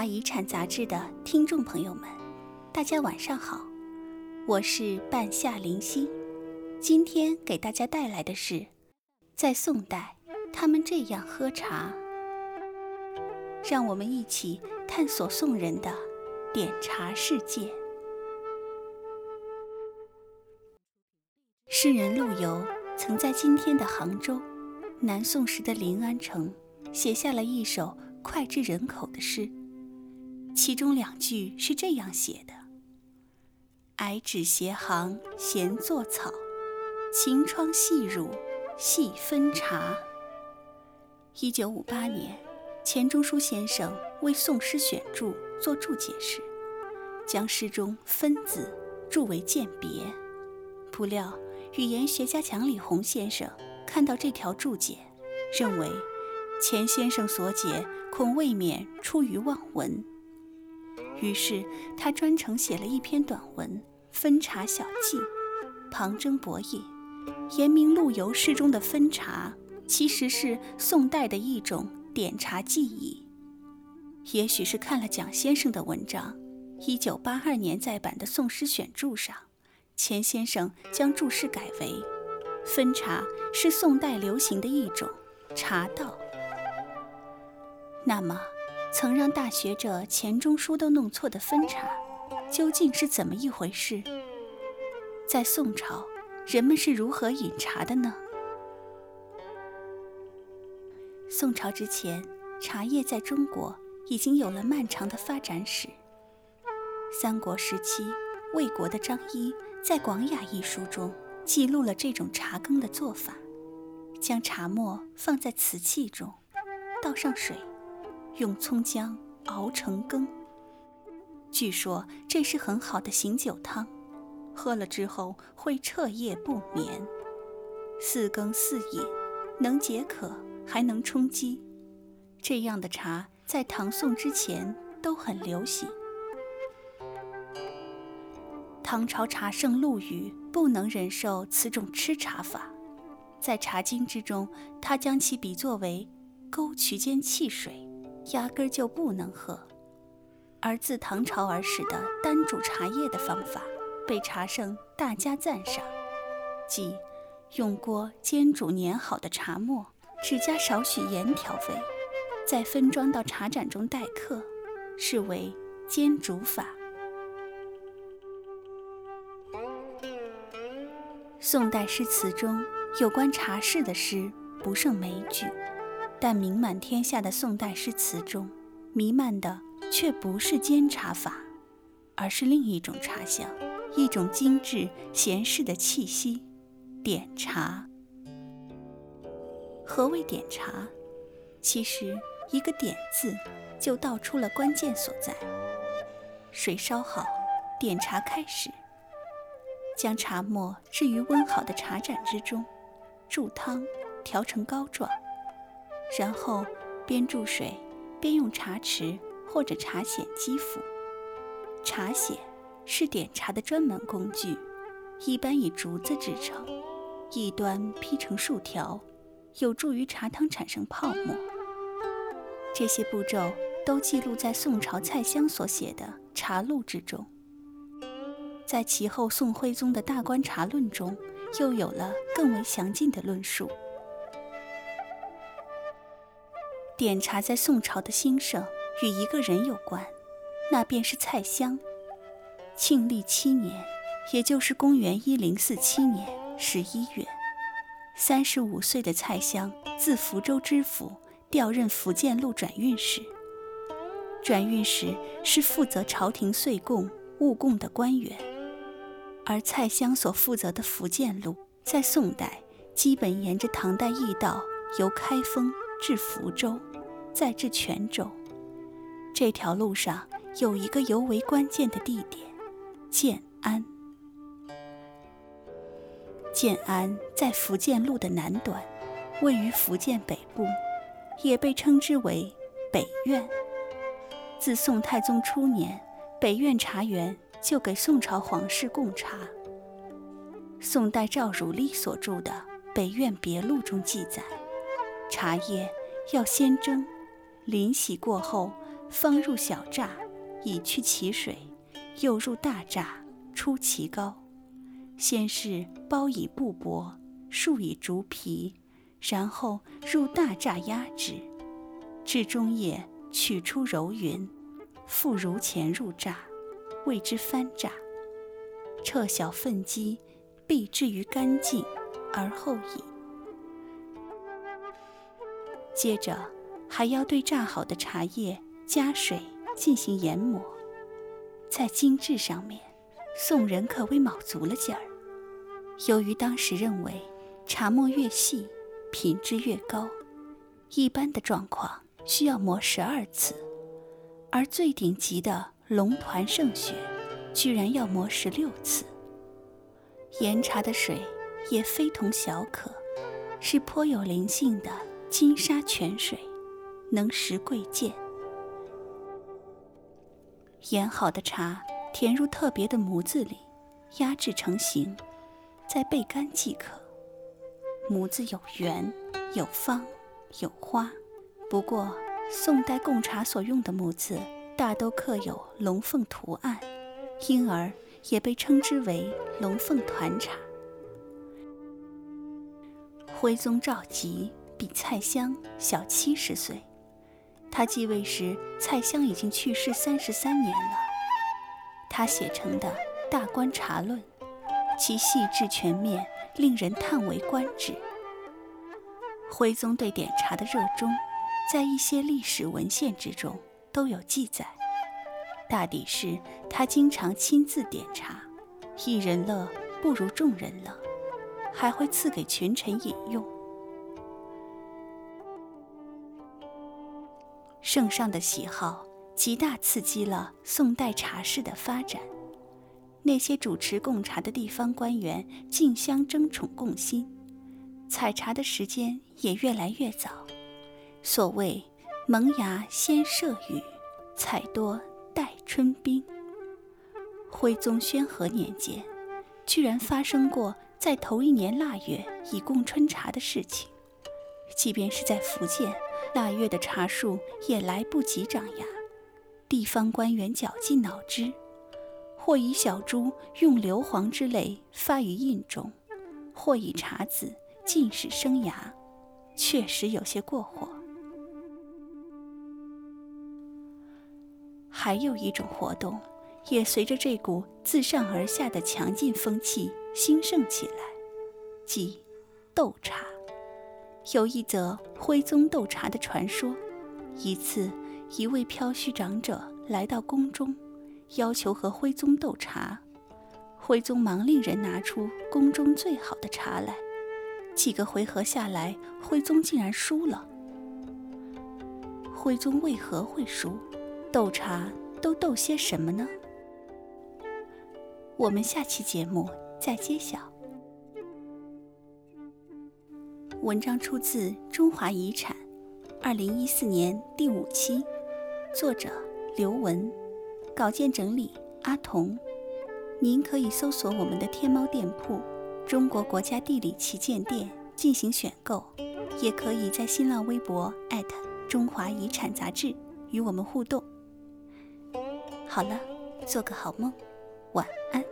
华遗产》杂志的听众朋友们，大家晚上好，我是半夏灵犀。今天给大家带来的是，在宋代他们这样喝茶。让我们一起探索宋人的点茶世界。诗人陆游曾在今天的杭州、南宋时的临安城写下了一首脍炙人口的诗，其中两句是这样写的：“矮纸斜行闲作草，晴窗细乳细分茶。”一九五八年，钱钟书先生为《宋诗选注》做注解时，将诗中“分”字注为鉴别，不料。语言学家蒋理宏先生看到这条注解，认为钱先生所解恐未免出于妄文，于是他专程写了一篇短文《分茶小记》，旁征博引，言明陆游诗中的分茶其实是宋代的一种点茶技艺。也许是看了蒋先生的文章，一九八二年再版的《宋诗选注》上。钱先生将注释改为：“分茶是宋代流行的一种茶道。”那么，曾让大学者钱钟书都弄错的分茶，究竟是怎么一回事？在宋朝，人们是如何饮茶的呢？宋朝之前，茶叶在中国已经有了漫长的发展史。三国时期，魏国的张仪。在《广雅》一书中记录了这种茶羹的做法：将茶末放在瓷器中，倒上水，用葱姜熬成羹。据说这是很好的醒酒汤，喝了之后会彻夜不眠。四羹四饮，能解渴，还能充饥。这样的茶在唐宋之前都很流行。唐朝茶圣陆羽不能忍受此种吃茶法，在《茶经》之中，他将其比作为沟渠间汽水，压根儿就不能喝。而自唐朝而始的单煮茶叶的方法，被茶圣大加赞赏，即用锅煎煮碾好的茶末，只加少许盐调味，再分装到茶盏中待客，是为煎煮法。宋代诗词中有关茶事的诗不胜枚举，但名满天下的宋代诗词中，弥漫的却不是煎茶法，而是另一种茶香，一种精致闲适的气息——点茶。何谓点茶？其实一个“点”字就道出了关键所在。水烧好，点茶开始。将茶末置于温好的茶盏之中，注汤调成膏状，然后边注水边用茶匙或者茶筅击服。茶筅是点茶的专门工具，一般以竹子制成，一端劈成竖条，有助于茶汤产生泡沫。这些步骤都记录在宋朝蔡襄所写的《茶录》之中。在其后宋徽宗的大观茶论中，又有了更为详尽的论述。点茶在宋朝的兴盛与一个人有关，那便是蔡襄。庆历七年，也就是公元一零四七年十一月，三十五岁的蔡襄自福州知府调任福建路转运使。转运使是负责朝廷岁贡、务贡的官员。而蔡襄所负责的福建路，在宋代基本沿着唐代驿道，由开封至福州，再至泉州。这条路上有一个尤为关键的地点——建安。建安在福建路的南端，位于福建北部，也被称之为北苑。自宋太宗初年，北苑茶园。就给宋朝皇室供茶。宋代赵汝琍所著的《北苑别录》中记载，茶叶要先蒸，淋洗过后方入小榨，以去其水；又入大榨，出其膏。先是包以布帛，束以竹皮，然后入大榨压制，至中叶取出揉匀，复如前入榨，谓之翻榨。撤小粪积，必置于干净，而后饮。接着还要对榨好的茶叶加水进行研磨，在精致上面，宋人可谓卯足了劲儿。由于当时认为茶磨越细，品质越高，一般的状况需要磨十二次，而最顶级的龙团圣雪，居然要磨十六次。岩茶的水也非同小可，是颇有灵性的。金沙泉水，能识贵贱。研好的茶填入特别的模子里，压制成型，再焙干即可。模子有圆、有方、有花。不过，宋代贡茶所用的模子大都刻有龙凤图案，因而也被称之为龙凤团茶。徽宗赵佶。比蔡襄小七十岁，他继位时，蔡襄已经去世三十三年了。他写成的《大观茶论》，其细致全面，令人叹为观止。徽宗对点茶的热衷，在一些历史文献之中都有记载。大抵是他经常亲自点茶，一人乐不如众人乐，还会赐给群臣饮用。圣上的喜好极大刺激了宋代茶室的发展，那些主持贡茶的地方官员竞相争宠共新，采茶的时间也越来越早。所谓“萌芽先射雨，采多待春冰”。徽宗宣和年间，居然发生过在头一年腊月以供春茶的事情，即便是在福建。腊月的茶树也来不及长芽，地方官员绞尽脑汁，或以小株用硫磺之类发于印中，或以茶籽浸使生芽，确实有些过火。还有一种活动，也随着这股自上而下的强劲风气兴盛起来，即斗茶。有一则徽宗斗茶的传说。一次，一位飘虚长者来到宫中，要求和徽宗斗茶。徽宗忙令人拿出宫中最好的茶来。几个回合下来，徽宗竟然输了。徽宗为何会输？斗茶都斗些什么呢？我们下期节目再揭晓。文章出自《中华遗产》，二零一四年第五期，作者刘文，稿件整理阿童。您可以搜索我们的天猫店铺“中国国家地理旗舰店”进行选购，也可以在新浪微博艾特中华遗产杂志与我们互动。好了，做个好梦，晚安。